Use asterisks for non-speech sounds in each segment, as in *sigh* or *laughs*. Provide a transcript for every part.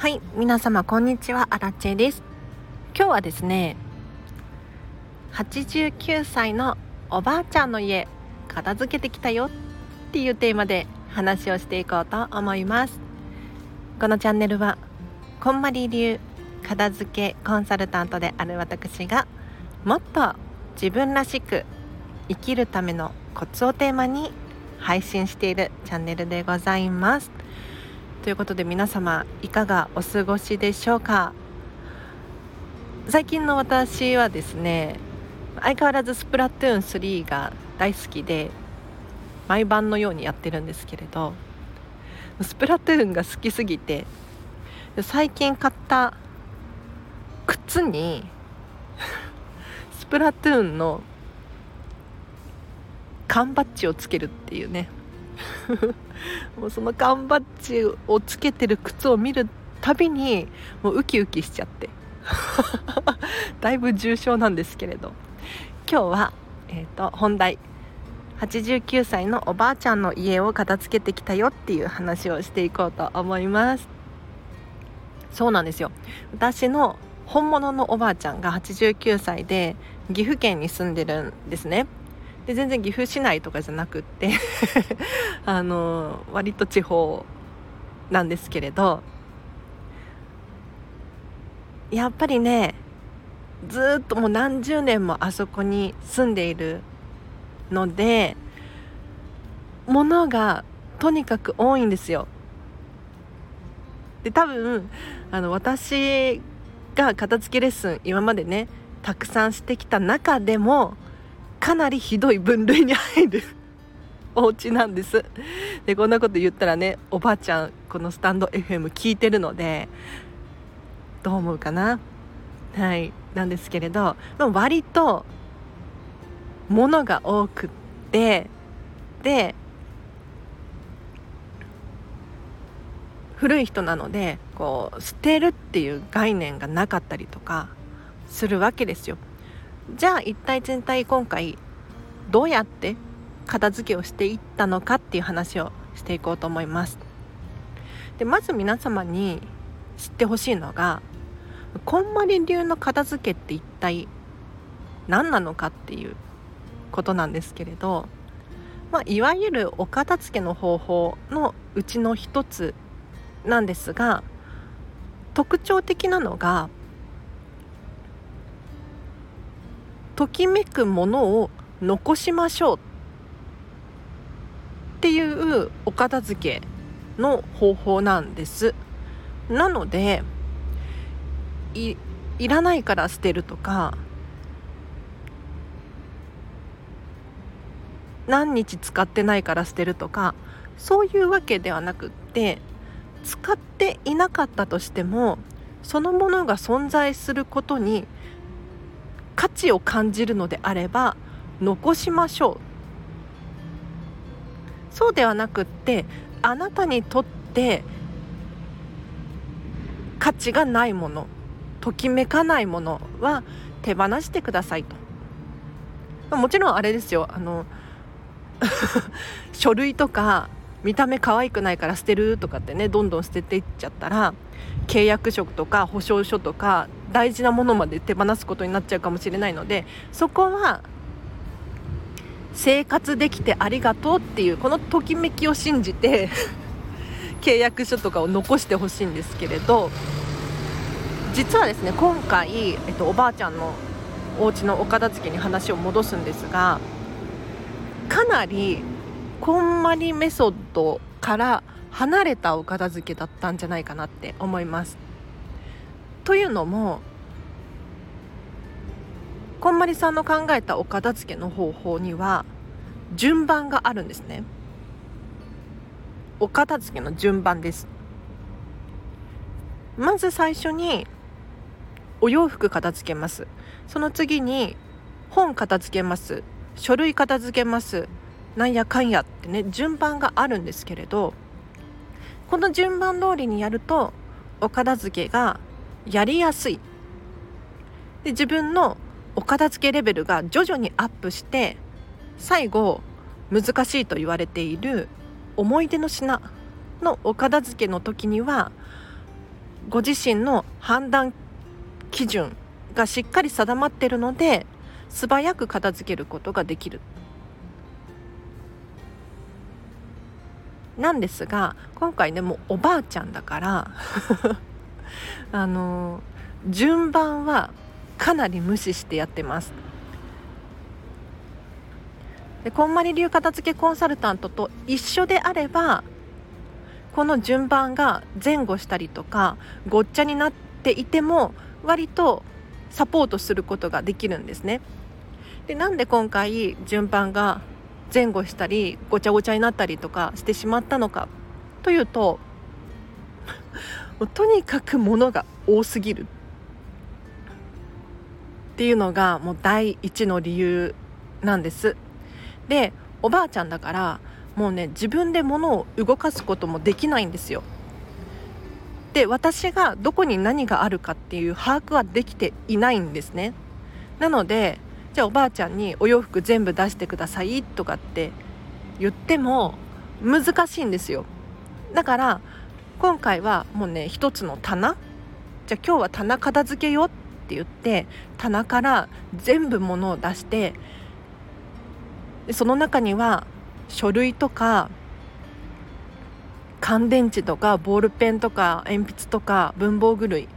はい皆様こんにちは。アラチェです。今日はですね89歳のおばあちゃんの家片付けてきたよ。っていうテーマで話をしていこうと思います。このチャンネルはこんまり流片付けコンサルタントである私がもっと自分らしく生きるためのコツをテーマに配信しているチャンネルでございます。ということで皆様いかがお過ごしでしょうか？最近の私はですね相変わらずスプラトゥーン3が大好きで毎晩のようにやってるんですけれどスプラトゥーンが好きすぎて最近買った靴にスプラトゥーンの缶バッジをつけるっていうね *laughs* もうその缶バッジをつけてる靴を見るたびにもうウキウキしちゃって。*laughs* だいぶ重症なんですけれど。今日は、えーと、本題。89歳のおばあちゃんの家を片付けてきたよっていう話をしていこうと思います。そうなんですよ。私の本物のおばあちゃんが89歳で岐阜県に住んでるんですね。で全然岐阜市内とかじゃなくって *laughs* あの割と地方なんですけれどやっぱりねずっともう何十年もあそこに住んでいるので物がとにかく多いんですよ。で多分あの私が片付けレッスン今までねたくさんしてきた中でもかなりひどい分類に入る *laughs* お家なんです。でこんなこと言ったらねおばあちゃんこのスタンド FM 聞いてるのでどう思うかな？はいなんですけれど割と物が多くってで古い人なのでこう捨てるっていう概念がなかったりとかするわけですよ。じゃあ一体全体今回どうやって片付けをしていったのかっていう話をしていこうと思います。でまず皆様に知ってほしいのがこんまり流の片付けって一体何なのかっていうことなんですけれど、まあ、いわゆるお片付けの方法のうちの一つなんですが特徴的なのがときめくものを残しましょうっていうお片付けの方法なんです。なのでいいらないから捨てるとか何日使ってないから捨てるとかそういうわけではなくって使っていなかったとしてもそのものが存在することに価値を感じるのであれば残しましょう。そうではなくってあなたにとって価値がないものときめかないものは手放してくださいと。もちろんあれですよ。あの *laughs* 書類とか見た目可愛くないから捨てるとかってねどんどん捨てていっちゃったら契約書とか保証書とか大事なものまで手放すことになっちゃうかもしれないのでそこは生活できてありがとうっていうこのときめきを信じて *laughs* 契約書とかを残してほしいんですけれど実はですね今回、えっと、おばあちゃんのお家のお片付けに話を戻すんですがかなりこんまりメソッドから離れたお片付けだったんじゃないかなって思います。というのもこんまりさんの考えたお片付けの方法には順番があるんですね。お片付けの順番です。まず最初にお洋服片付けます。その次に本片付けます。書類片付けます。なんやかんやってね順番があるんですけれどこの順番通りにやるとお片付けがやりやすい。で自分のお片付けレベルが徐々にアップして最後難しいと言われている思い出の品のお片付けの時にはご自身の判断基準がしっかり定まっているので素早く片付けることができる。なんですが今回ねもうおばあちゃんだから *laughs* あの順番はかなり無視してやってますでこんまり流片付けコンサルタントと一緒であればこの順番が前後したりとかごっちゃになっていても割とサポートすることができるんですね。でなんで今回順番が前後したりごちゃごちゃになったりとかしてしまったのかというととにかく物が多すぎるっていうのがもう第一の理由なんです。でおばあちゃんだからもうね自分で物を動かすこともできないんですよ。で私がどこに何があるかっていう把握はできていないんですね。なのでじゃあおばあちゃんにお洋服全部出してくださいとかって言っても難しいんですよ。だから今回はもうね一つの棚。じゃあ今日は棚片付けよって言って棚から全部物を出してでその中には書類とか乾電池とかボールペンとか鉛筆とか文房具類。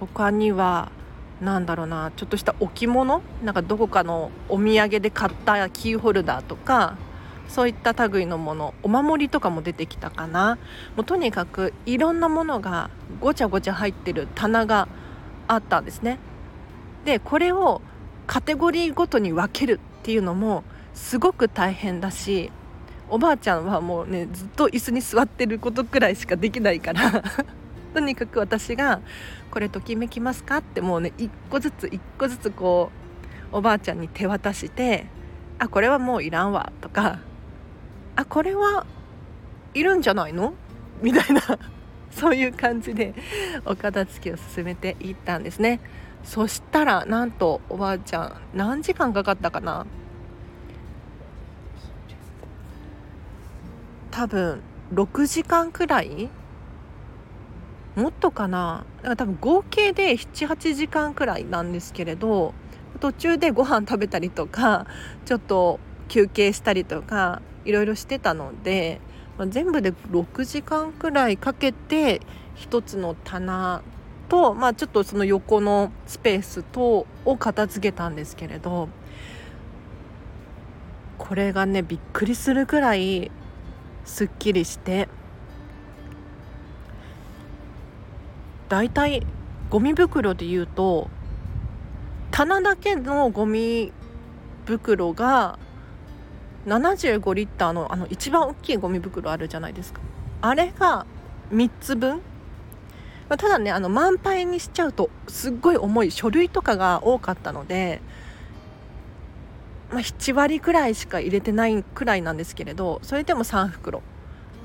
他にはなんだろうなちょっとした置物？なんかどこかのお土産で買ったキーホルダーとかそういった類のものお守りとかも出てきたかなもうとにかくいろんなものがごちゃごちゃ入ってる棚があったんですねでこれをカテゴリーごとに分けるっていうのもすごく大変だしおばあちゃんはもうねずっと椅子に座ってることくらいしかできないから *laughs* とにかく私が「これときめきますか?」ってもうね一個ずつ一個ずつこうおばあちゃんに手渡して「あこれはもういらんわ」とか「あこれはいるんじゃないの?」みたいな *laughs* そういう感じでお片付けを進めていったんですね。そしたらなんとおばあちゃん何時間かかったかな？多分6時間くらい？もっとかな？だ多分合計で78時間くらいなんですけれど途中でご飯食べたりとかちょっと休憩したりとかいろいろしてたので、まあ、全部で6時間くらいかけて1つの棚と、まあ、ちょっとその横のスペースとを片付けたんですけれどこれがねびっくりするくらいすっきりしてだいたいゴミ袋でいうと棚だけのゴミ袋が75リッターのあの一番大きいゴミ袋あるじゃないですか。あれが3つ分。まあただねあの満杯にしちゃうとすっごい重い書類とかが多かったのでまあ、7割くらいしか入れてないくらいなんですけれどそれでも3袋。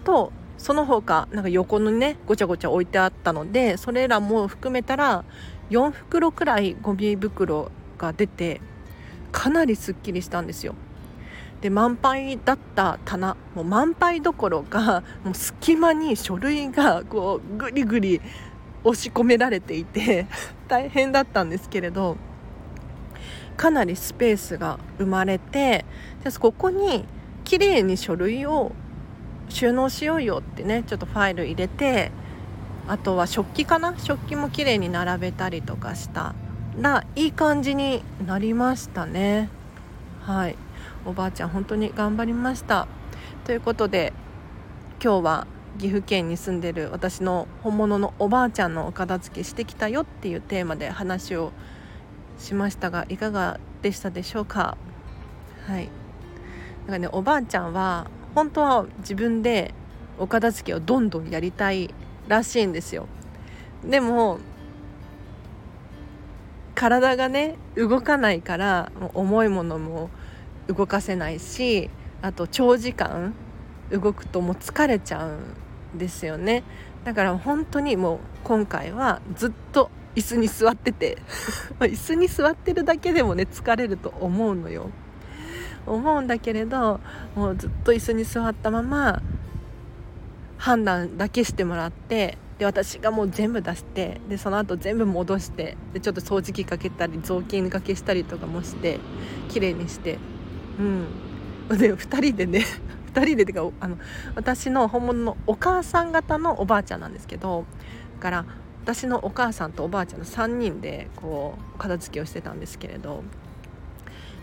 とその他なんか横にねごちゃごちゃ置いてあったのでそれらも含めたら4袋くらいゴミ袋が出てかなりすっきりしたんですよ。で満杯だった棚。もう満杯どころか *laughs* もう隙間に書類がこうぐりぐり押し込められていて *laughs* 大変だったんですけれどかなりスペースが生まれてここに綺麗に書類を収納しようよってねちょっとファイル入れてあとは食器かな？食器も綺麗に並べたりとかしたらいい感じになりましたね。はい。おばあちゃん本当に頑張りました。ということで今日は岐阜県に住んでる私の本物のおばあちゃんのお片付けしてきたよっていうテーマで話をしましたがいかがでしたでしょうか？はい。なんかねおばあちゃんは本当は自分でお片付けをどんどんやりたいらしいんですよ。でも体がね動かないから重いものも動かせないしあと長時間動くともう疲れちゃうんですよね。だから本当にもう今回はずっと椅子に座ってて *laughs* 椅子に座ってるだけでもね疲れると思うのよ。思うんだけれどもうずっと椅子に座ったまま判断だけしてもらってで私がもう全部出してでその後全部戻してでちょっと掃除機かけたり雑巾がけしたりとかもして綺麗にしてうん。で2人でね *laughs* 2人でてかあの私の本物のお母さん方のおばあちゃんなんですけどだから私のお母さんとおばあちゃんの3人でこう片付けをしてたんですけれど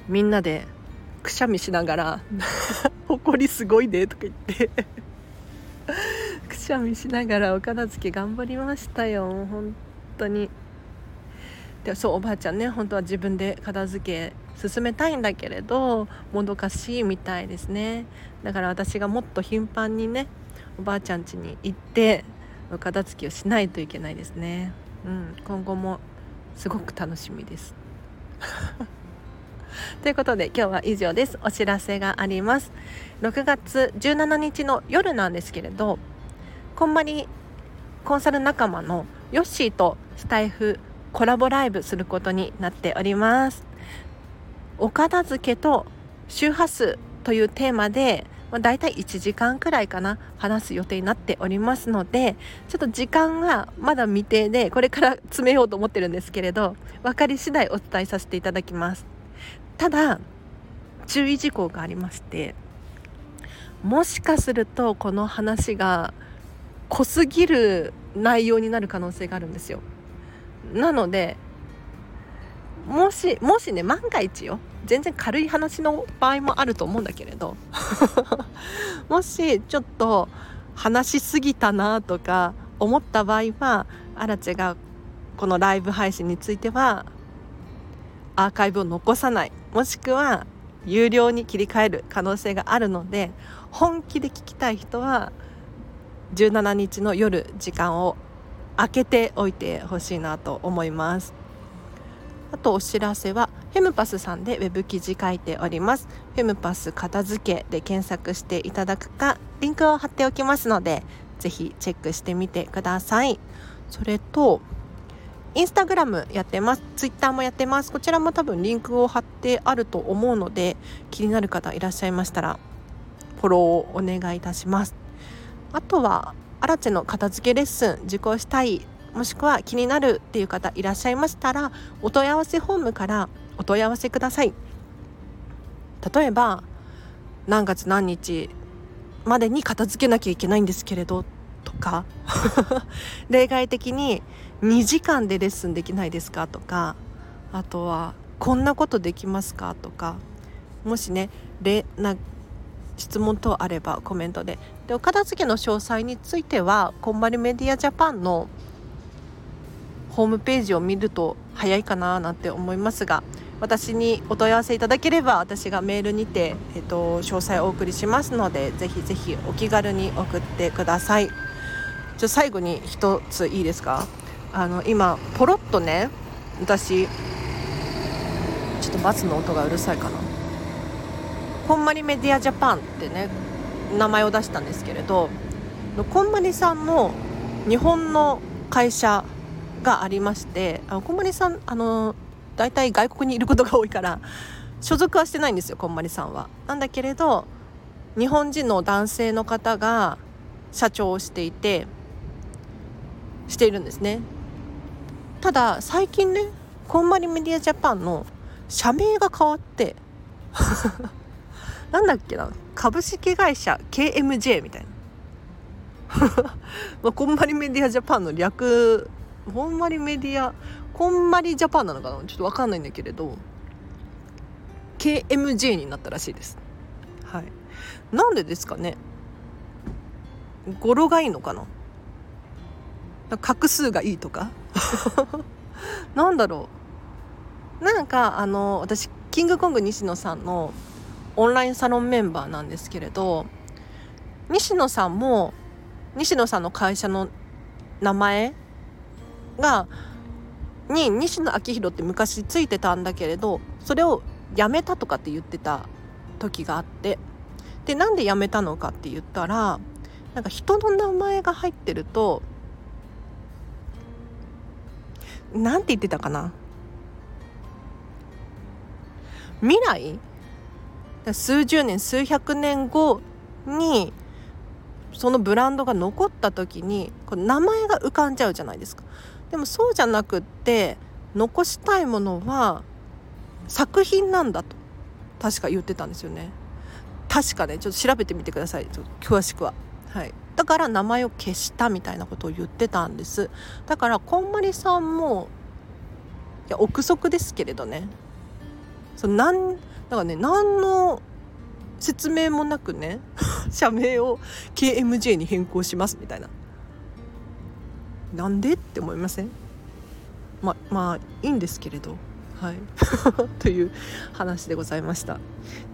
みんなでくしゃみしながら「*laughs* ほこりすごいで」とか言ってくしゃみしながらお片付け頑張りましたよ本当に。でそうおばあちゃんね本当は自分で片付け進めたいんだけれどもどかしいみたいですね。だから私がもっと頻繁にねおばあちゃん家に行って片付けをしないといけないですね。うん今後もすごく楽しみです。*laughs* ということで今日は以上です。お知らせがあります。6月17日の夜なんですけれどこんまりコンサル仲間のヨッシーとスタイフコラボライブすることになっております。お片付けと周波数というテーマでまあ、大体1時間くらいかな話す予定になっておりますのでちょっと時間はまだ未定でこれから詰めようと思ってるんですけれど分かり次第お伝えさせていただきます。ただ注意事項がありましてもしかするとこの話が濃すぎる内容になる可能性があるんですよ。なのでもしもしね万が一よ。全然軽い話の場合もあると思うんだけれど。*laughs* もしちょっと話しすぎたなとか思った場合はアラチェがこのライブ配信についてはアーカイブを残さない。もしくは有料に切り替える可能性があるので本気で聞きたい人は17日の夜時間を空けておいてほしいなと思いますあとお知らせはフェムパスさんでウェブ記事書いておりますフェムパス片付けで検索していただくかリンクを貼っておきますのでぜひチェックしてみてくださいそれとインスタグラムやってます。ツイッターもやってます。こちらも多分リンクを貼ってあると思うので、気になる方いらっしゃいましたら、フォローをお願いいたします。あとは、アラチェの片付けレッスン受講したい、もしくは気になるっていう方いらっしゃいましたら、お問い合わせフォームからお問い合わせください。例えば、何月何日までに片付けなきゃいけないんですけれど、とか *laughs* 例外的に2時間でレッスンできないですかとかあとはこんなことできますかとかもしねれな質問等あればコメントで。でお片付けの詳細についてはこんまりメディアジャパンのホームページを見ると早いかななんて思いますが私にお問い合わせいただければ私がメールにて、えっと、詳細をお送りしますのでぜひぜひお気軽に送ってください。じゃ最後に一ついいですか？あの今ポロッとね私ちょっとバスの音がうるさいかな。こんまりメディアジャパンってね名前を出したんですけれどこんまりさんの日本の会社がありましてあこんまりさんあの大体外国にいることが多いから所属はしてないんですよこんまりさんは。なんだけれど日本人の男性の方が社長をしていてしているんですねただ最近ねこんまりメディアジャパンの社名が変わってなんだっけな？株式会社 KMJ みたいな。*laughs* まあ、こんまりメディアジャパンの略こんまりメディアこんまりジャパンなのかな？ちょっと分かんないんだけれど KMJ になったらしいです。はい。なんでですかね？語呂がいいのかな？画数がいいとか？*laughs* なんだろう？なんかあの私キングコング西野さんのオンラインサロンメンバーなんですけれど西野さんも西野さんの会社の名前がに西野昭弘って昔ついてたんだけれどそれをやめたとかって言ってた時があってでなんでやめたのかって言ったらなんか人の名前が入ってるとなんて言ってたかな？未来？数十年数百年後にそのブランドが残った時にこ名前が浮かんじゃうじゃないですか。でもそうじゃなくって残したいものは作品なんだと確か言ってたんですよね。確かねちょっと調べてみてください。詳しくは。はい。だから名前を消したみたいなことを言ってたんです。だからこんまりさんもいや憶測ですけれどね。そのなんだからね何の説明もなくね *laughs* 社名を KMJ に変更しますみたいな。なんでって思いません？ままあいいんですけれど。はい。*laughs* という話でございました。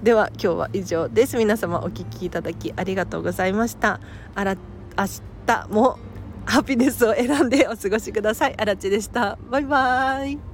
では今日は以上です。皆様お聴きいただきありがとうございました。あら明日もハピネスを選んでお過ごしください。あらでした。バイバーイ。